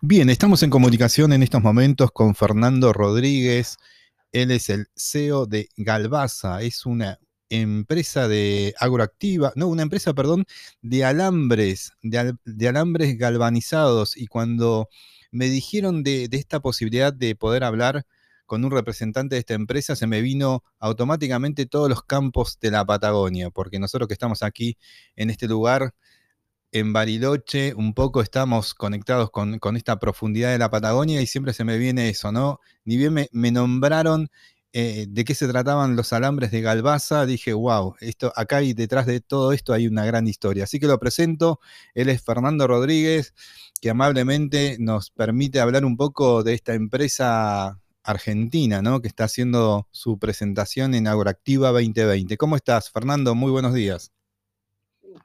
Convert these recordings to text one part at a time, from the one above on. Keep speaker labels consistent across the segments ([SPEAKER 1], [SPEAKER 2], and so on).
[SPEAKER 1] Bien, estamos en comunicación en estos momentos con Fernando Rodríguez. Él es el CEO de Galvaza, es una empresa de agroactiva, no, una empresa, perdón, de alambres, de, alambres galvanizados. Y cuando me dijeron de, de, esta posibilidad de poder hablar con un representante de esta empresa, se me vino automáticamente todos los campos de la Patagonia, porque nosotros que estamos aquí en este lugar en Bariloche un poco estamos conectados con, esta profundidad de la Patagonia y siempre se me viene eso, ¿no? Ni bien me, nombraron eh, de qué se trataban los alambres de Galbaza, dije, wow, esto, acá y detrás de todo esto hay una gran historia. Así que lo presento, él es Fernando Rodríguez, que amablemente nos permite hablar un poco de esta empresa argentina, ¿no? Que está haciendo su presentación en Agroactiva 2020. ¿Cómo estás, Fernando? Muy buenos días.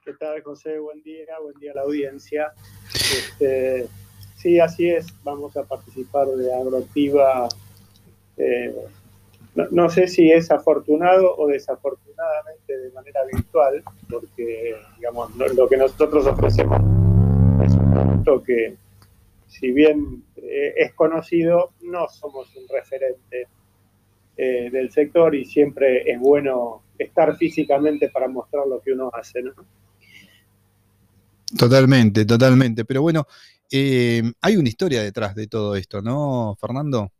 [SPEAKER 2] ¿Qué tal, José? Buen día, buen día a la audiencia. Este, sí, así es, vamos a participar de Agroactiva. Eh, no, sé si es afortunado o desafortunadamente de manera virtual, porque digamos, lo, que nosotros ofrecemos es un producto que, si bien eh, es conocido, no somos un referente eh, del sector y siempre es bueno estar físicamente para mostrar lo que uno hace, ¿no?
[SPEAKER 1] Totalmente, totalmente. Pero bueno, eh, hay una historia detrás de todo esto, ¿no, Fernando?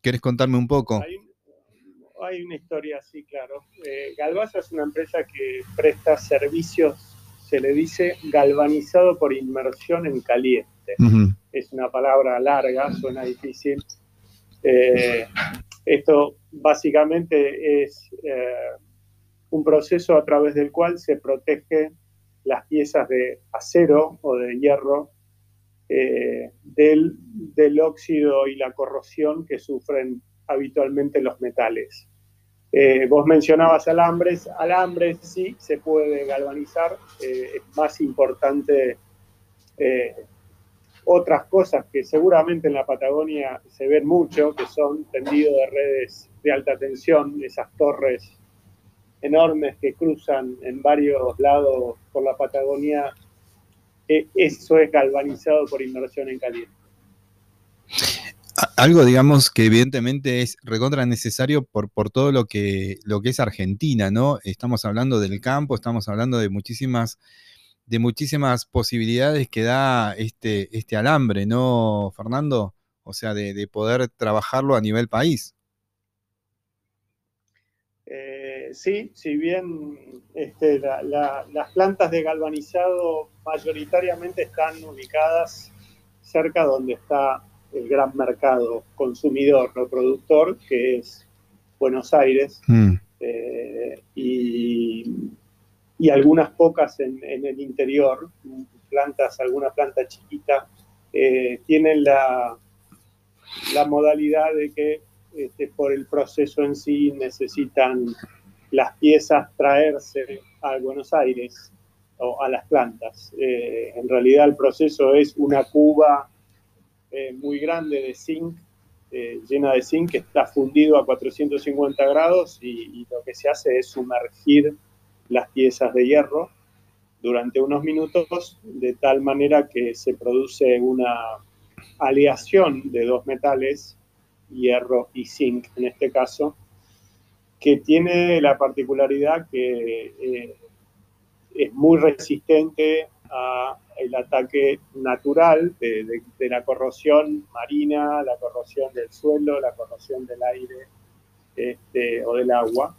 [SPEAKER 1] ¿Quieres contarme un poco?
[SPEAKER 2] Hay, una historia, sí, claro. Eh, Galvaza es una empresa que presta servicios, se le dice galvanizado por inmersión en caliente. Es una palabra larga, suena difícil. Eh, esto básicamente es un proceso a través del cual se protege las piezas de acero o de hierro eh, del, del, óxido y la corrosión que sufren habitualmente los metales. Eh, vos mencionabas alambres, alambres sí se puede galvanizar, eh, es más importante otras cosas que seguramente en la Patagonia se ven mucho, que son tendidos de redes de alta tensión, esas torres enormes que cruzan en varios lados por la Patagonia, eh, eso es galvanizado por inmersión en caliente.
[SPEAKER 1] Algo, digamos, que evidentemente es recontra necesario por, por todo lo que, lo que es Argentina, ¿no? Estamos hablando del campo, estamos hablando de muchísimas, de muchísimas posibilidades que da este, este alambre, ¿no, Fernando? O sea, de poder trabajarlo a nivel país.
[SPEAKER 2] Sí, si bien este, las plantas de galvanizado mayoritariamente están ubicadas cerca donde está el gran mercado consumidor, no productor, que es Buenos Aires, mm. eh, y, algunas pocas en, el interior, plantas, alguna planta chiquita, eh, tienen la, la modalidad de que este, por el proceso en sí necesitan las piezas traerse a Buenos Aires o a las plantas. Eh, en realidad el proceso es una cuba eh, muy grande de zinc, eh, llena de zinc, que está fundido a 450 grados y, lo que se hace es sumergir las piezas de hierro durante unos minutos de tal manera que se produce una aleación de dos metales, hierro y zinc en este caso, que tiene la particularidad que eh, es muy resistente al ataque natural de, la corrosión marina, la corrosión del suelo, la corrosión del aire este, o del agua.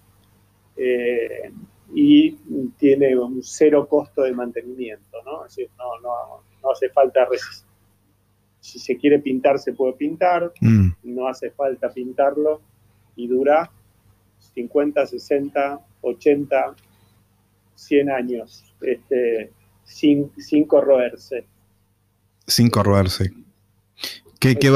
[SPEAKER 2] Eh, y tiene un cero costo de mantenimiento, ¿no? Es decir, no, hace falta Si se quiere pintar, se puede pintar, mm. no hace falta pintarlo y dura 50, 60, 80, 100 años, este, sin, sin corroerse.
[SPEAKER 1] Sin corroerse. Qué, qué,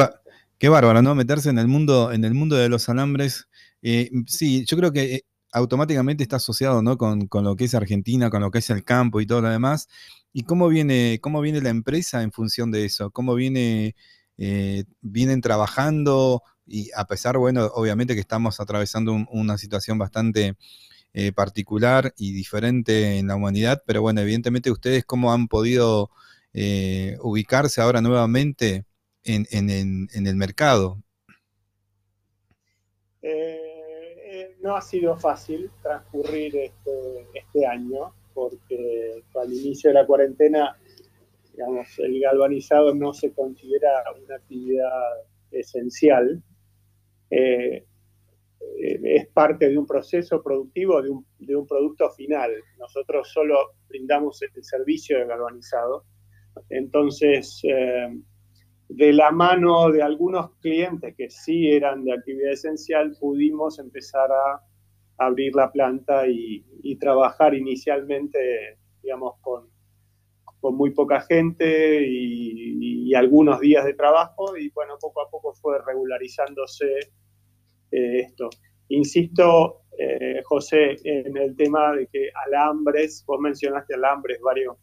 [SPEAKER 1] qué, bárbaro, ¿no? Meterse en el mundo, en el mundo de los alambres. Eh, sí, yo creo que eh, automáticamente está asociado ¿no? con, lo que es Argentina, con lo que es el campo y todo lo demás. ¿Y cómo viene, cómo viene la empresa en función de eso? ¿Cómo viene, eh, vienen trabajando? Y a pesar, bueno, obviamente que estamos atravesando una situación bastante eh, particular y diferente en la humanidad, pero bueno, evidentemente ustedes cómo han podido eh, ubicarse ahora nuevamente en, el mercado?
[SPEAKER 2] Eh, no ha sido fácil transcurrir este, este año porque al inicio de la cuarentena, digamos, el galvanizado no se considera una actividad esencial. Eh, es parte de un proceso productivo de un, de un, producto final. Nosotros solo brindamos el servicio de galvanizado. Entonces, eh, de la mano de algunos clientes que sí eran de actividad esencial, pudimos empezar a abrir la planta y, trabajar inicialmente, digamos, con, con muy poca gente y, algunos días de trabajo y bueno, poco a poco fue regularizándose eh, esto. Insisto, eh, José, en el tema de que alambres, vos mencionaste alambres varios,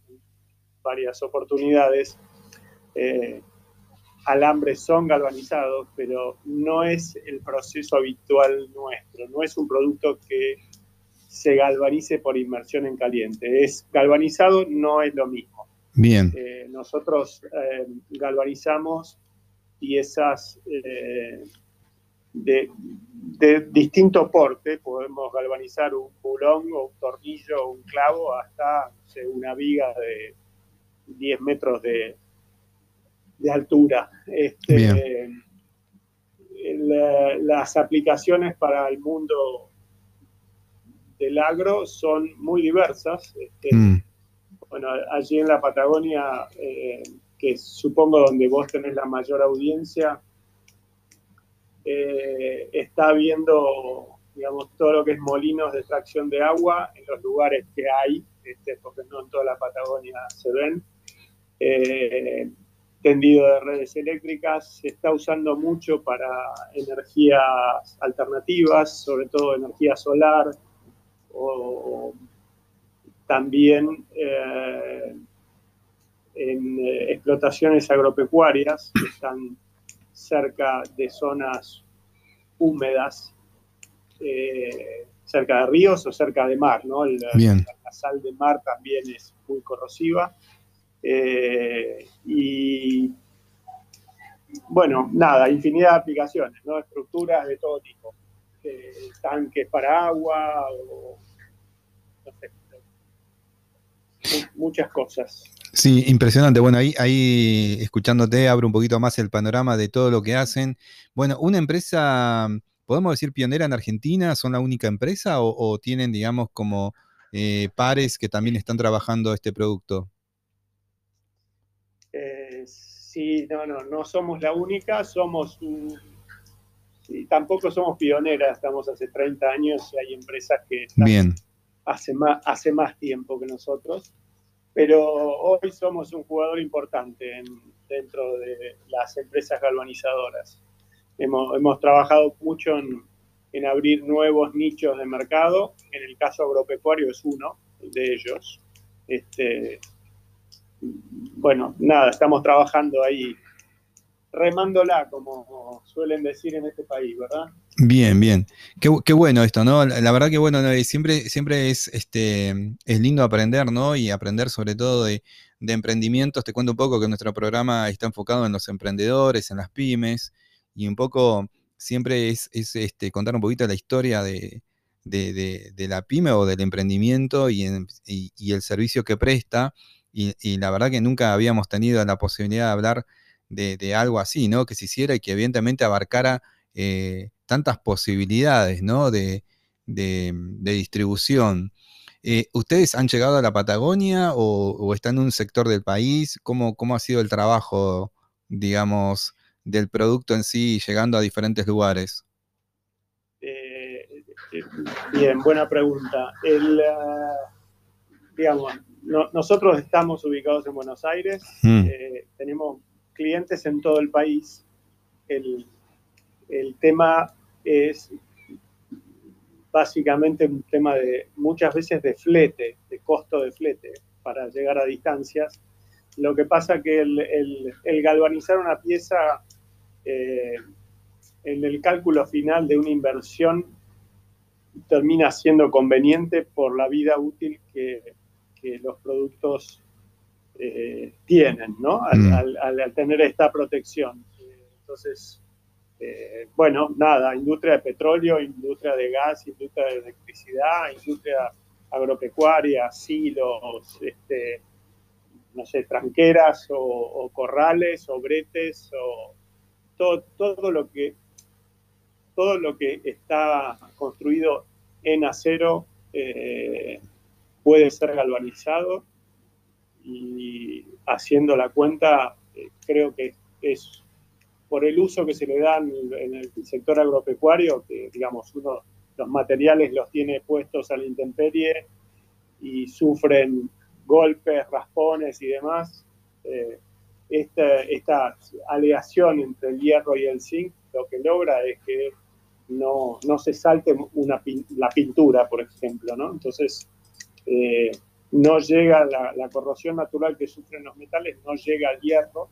[SPEAKER 2] varias oportunidades, eh, alambres son galvanizados, pero no es el proceso habitual nuestro, no es un producto que se galvanice por inmersión en caliente. Es galvanizado, no es lo mismo.
[SPEAKER 1] Bien.
[SPEAKER 2] Eh, nosotros eh, galvanizamos piezas eh, de, distinto porte, podemos galvanizar un bulón o un tornillo o un clavo hasta una viga de 10 metros de, de altura. Este, las aplicaciones para el mundo del agro son muy diversas. Este, mm. Bueno, allí en la Patagonia, eh, que supongo donde vos tenés la mayor audiencia, eh, está habiendo, digamos, todo lo que es molinos de extracción de agua en los lugares que hay, este, porque no en toda la Patagonia se ven. Eh, tendido de redes eléctricas, se está usando mucho para energías alternativas, sobre todo energía solar, o también eh, en eh, explotaciones agropecuarias que están cerca de zonas húmedas, eh, cerca de ríos o cerca de mar, ¿no? la sal de mar también es muy corrosiva y bueno, nada, infinidad de aplicaciones, ¿no? Estructuras de todo tipo. Tanques para agua o no sé, muchas cosas.
[SPEAKER 1] Sí, impresionante. Bueno, ahí, ahí escuchándote abro un poquito más el panorama de todo lo que hacen. Bueno, una empresa, podemos decir pionera en Argentina, ¿son la única empresa o, tienen, digamos, como eh, pares que también están trabajando este producto?
[SPEAKER 2] sí, no, no, no somos la única, somos tampoco somos pioneras, estamos hace 30 años y hay empresas que están Hace, más, hace más tiempo que nosotros, pero hoy somos un jugador importante dentro de las empresas galvanizadoras. Hemos, hemos trabajado mucho en, en abrir nuevos nichos de mercado, en el caso agropecuario es uno de ellos. Este, bueno, nada, estamos trabajando ahí, remándola, como suelen decir en este país, ¿verdad?
[SPEAKER 1] Bien, bien. Qué, bueno esto, ¿no? La, verdad que bueno, siempre, siempre es, este, es lindo aprender, ¿no? Y aprender sobre todo de, emprendimientos. Te cuento un poco que nuestro programa está enfocado en los emprendedores, en las pymes, y un poco siempre es, este, contar un poquito la historia de, la pyme o del emprendimiento y, y el servicio que presta y, la verdad que nunca habíamos tenido la posibilidad de hablar de, algo así, ¿no? Que se hiciera y que evidentemente abarcara eh, tantas posibilidades, ¿no? De, distribución. Eh, ¿Ustedes han llegado a la Patagonia o, están en un sector del país? ¿Cómo, ¿Cómo, ha sido el trabajo, digamos, del producto en sí llegando a diferentes lugares?
[SPEAKER 2] Eh, bien, buena pregunta. El, ah, digamos, nosotros estamos ubicados en Buenos Aires, eh, tenemos clientes en todo el país. El, tema es básicamente un tema de muchas veces de flete, de costo de flete para llegar a distancias. Lo que pasa que el, galvanizar una pieza eh, en el cálculo final de una inversión termina siendo conveniente por la vida útil que, que los productos eh, tienen, ¿no? Mm. Al, tener esta protección. Entonces, eh, bueno, nada, industria de petróleo, industria de gas, industria de electricidad, industria agropecuaria, silos, este, no sé, tranqueras o, corrales o bretes o todo, todo lo que todo lo que está construido en acero eh, puede ser galvanizado y haciendo la cuenta eh, creo que es por el uso que se le da en el, sector agropecuario, que digamos uno los materiales los tiene puestos a la intemperie y sufren golpes, raspones y demás, eh, esta, aleación entre el hierro y el zinc lo que logra es que no, se salte una, la pintura, por ejemplo, ¿no? Entonces, eh, no llega la, corrosión natural que sufren los metales, no llega al hierro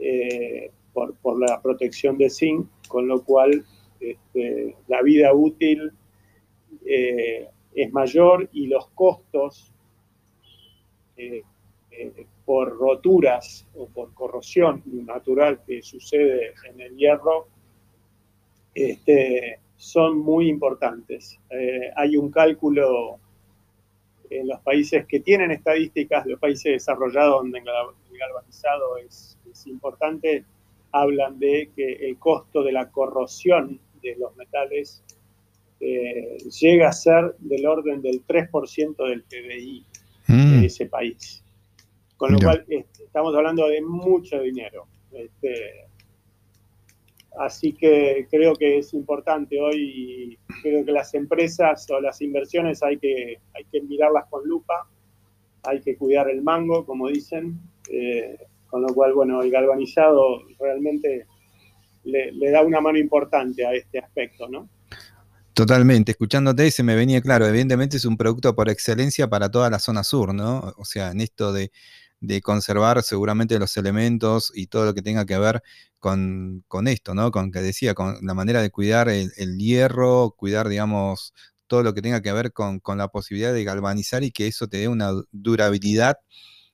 [SPEAKER 2] eh, por, la protección de zinc, con lo cual este, la vida útil es mayor y los costos eh, eh, por roturas o por corrosión natural que sucede en el hierro este, son muy importantes. Eh, hay un cálculo en los países que tienen estadísticas, los países desarrollados donde el galvanizado es importante, hablan de que el costo de la corrosión de los metales llega a ser del orden del 3% del PBI de mm. ese país. Con lo cual este, estamos hablando de mucho dinero. Este, así que creo que es importante hoy, creo que las empresas o las inversiones hay que, hay que mirarlas con lupa, hay que cuidar el mango, como dicen, eh, con lo cual, bueno, el galvanizado realmente le, le da una mano importante a este aspecto, ¿no?
[SPEAKER 1] Totalmente, escuchándote se me venía claro, evidentemente es un producto por excelencia para toda la zona sur, ¿no? O sea, en esto de, conservar seguramente los elementos y todo lo que tenga que ver con, esto, ¿no? Con que decía, con la manera de cuidar el, hierro, cuidar, digamos, todo lo que tenga que ver con, la posibilidad de galvanizar y que eso te dé una durabilidad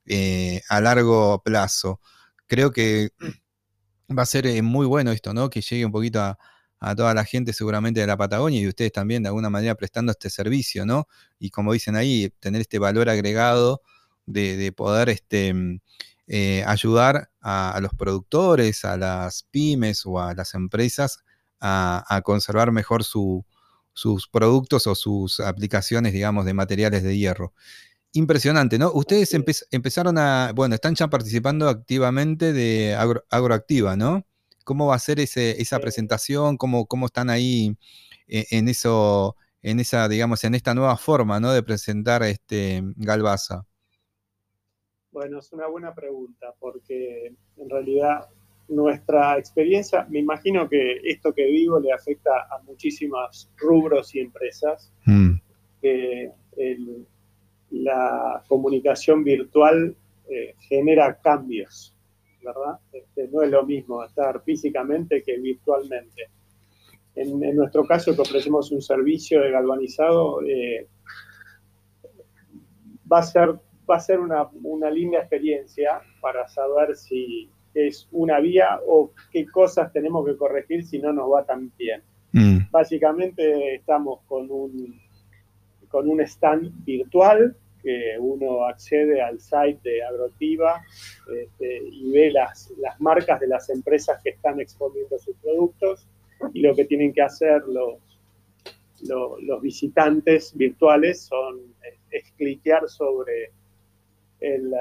[SPEAKER 1] eh, a largo plazo. Creo que va a ser eh, muy bueno esto, ¿no? Que llegue un poquito a toda la gente seguramente de la Patagonia y ustedes también de alguna manera prestando este servicio, ¿no? Y como dicen ahí, tener este valor agregado de, poder este, mm, eh, ayudar a, los productores, a las pymes o a las empresas a, conservar mejor sus productos o sus aplicaciones, digamos, de materiales de hierro. Impresionante, ¿no? Ustedes empezaron a, bueno, están ya participando activamente de Agroactiva, ¿no? ¿Cómo va a ser ese, esa presentación? ¿Cómo, ¿Cómo, están ahí eh, en eso, en esa, digamos, en esta nueva forma ¿no? de presentar este Galbaza?
[SPEAKER 2] Bueno, es una buena pregunta, porque en realidad nuestra experiencia, me imagino que esto que digo le afecta a muchísimos rubros y empresas, mm. que la comunicación virtual eh, genera cambios ¿verdad? Este, no es lo mismo estar físicamente que virtualmente. En, nuestro caso, que ofrecemos un servicio de galvanizado, eh, va a ser, va a ser una, una linda experiencia para saber si es una vía o qué cosas tenemos que corregir si no nos va tan bien. Mm. Básicamente estamos con un, con un stand virtual que uno accede al site de Agrotiva este, y ve las, las marcas de las empresas que están exponiendo sus productos y lo que tienen que hacer los, los, visitantes virtuales son es, cliquear sobre el,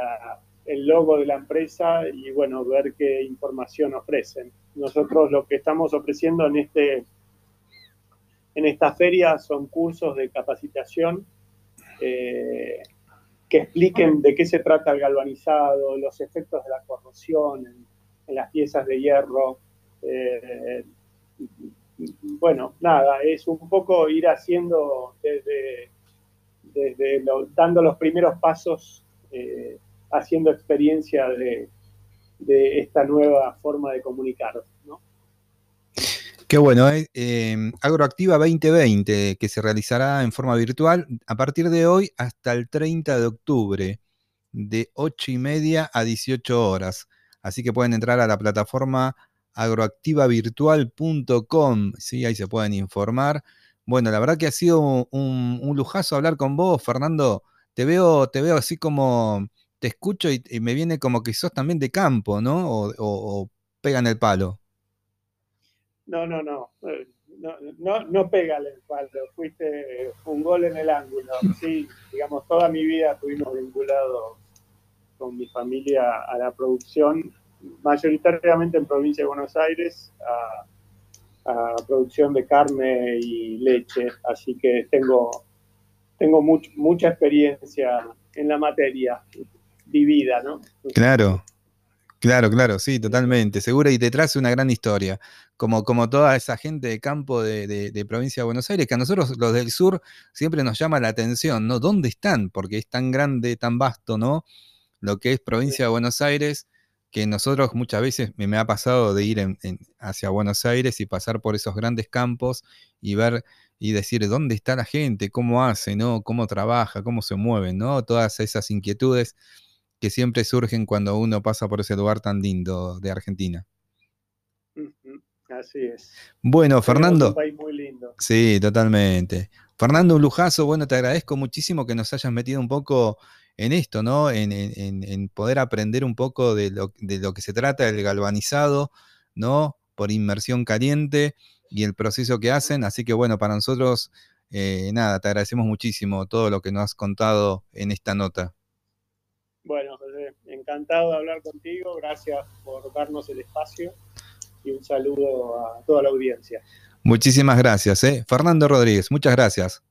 [SPEAKER 2] el, logo de la empresa y bueno, ver qué información ofrecen. Nosotros lo que estamos ofreciendo en, este, en esta feria son cursos de capacitación eh, que expliquen de qué se trata el galvanizado, los efectos de la corrosión en, las piezas de hierro. Eh, bueno, nada, es un poco ir haciendo desde, dando los primeros pasos, eh, haciendo experiencia de, de, esta nueva forma de comunicar.
[SPEAKER 1] Qué bueno, ¿eh? Em, Agroactiva 2020, que se realizará en forma virtual a partir de hoy hasta el 30 de octubre, de 8 y media a 18 horas. Así que pueden entrar a la plataforma agroactivavirtual.com, ¿sí? ahí se pueden informar. Bueno, la verdad que ha sido un, lujazo hablar con vos, Fernando. Te veo, te veo así como, te escucho y, me viene como que sos también de campo, ¿no? O, pegan el palo.
[SPEAKER 2] No, no, no. Eh, no, no, no pégale el palo. Fuiste un gol en el ángulo. Sí, digamos, toda mi vida estuvimos vinculados con mi familia a la producción mayoritariamente en provincia de Buenos Aires a, producción de carne y leche, así que tengo, tengo mucha experiencia en la materia vivida, ¿no?
[SPEAKER 1] Claro, Claro, claro, sí, totalmente, seguro, y te trae una gran historia, como, como toda esa gente de campo de, de, provincia de Buenos Aires, que a nosotros los del sur siempre nos llama la atención, ¿no? ¿Dónde están? Porque es tan grande, tan vasto, ¿no? Lo que es provincia de Buenos Aires, que nosotros muchas veces me, ha pasado de ir hacia Buenos Aires y pasar por esos grandes campos y ver y decir dónde está la gente, cómo hace, ¿no? cómo trabaja, cómo se mueven, ¿no? Todas esas inquietudes que siempre surgen cuando uno pasa por ese lugar tan lindo de Argentina.
[SPEAKER 2] Así es.
[SPEAKER 1] Bueno, Fernando.
[SPEAKER 2] un país muy lindo.
[SPEAKER 1] Sí, totalmente. Fernando, un lujazo. Bueno, te agradezco muchísimo que nos hayas metido un poco en esto, ¿no? En, poder aprender un poco de lo, que se trata del galvanizado, ¿no? Por inmersión caliente y el proceso que hacen. Así que bueno, para nosotros, eh, nada, te agradecemos muchísimo todo lo que nos has contado en esta nota.
[SPEAKER 2] Bueno, José, encantado de hablar contigo. Gracias por darnos el espacio y un saludo a toda la audiencia.
[SPEAKER 1] Muchísimas gracias, ¿eh? Fernando Rodríguez, muchas gracias.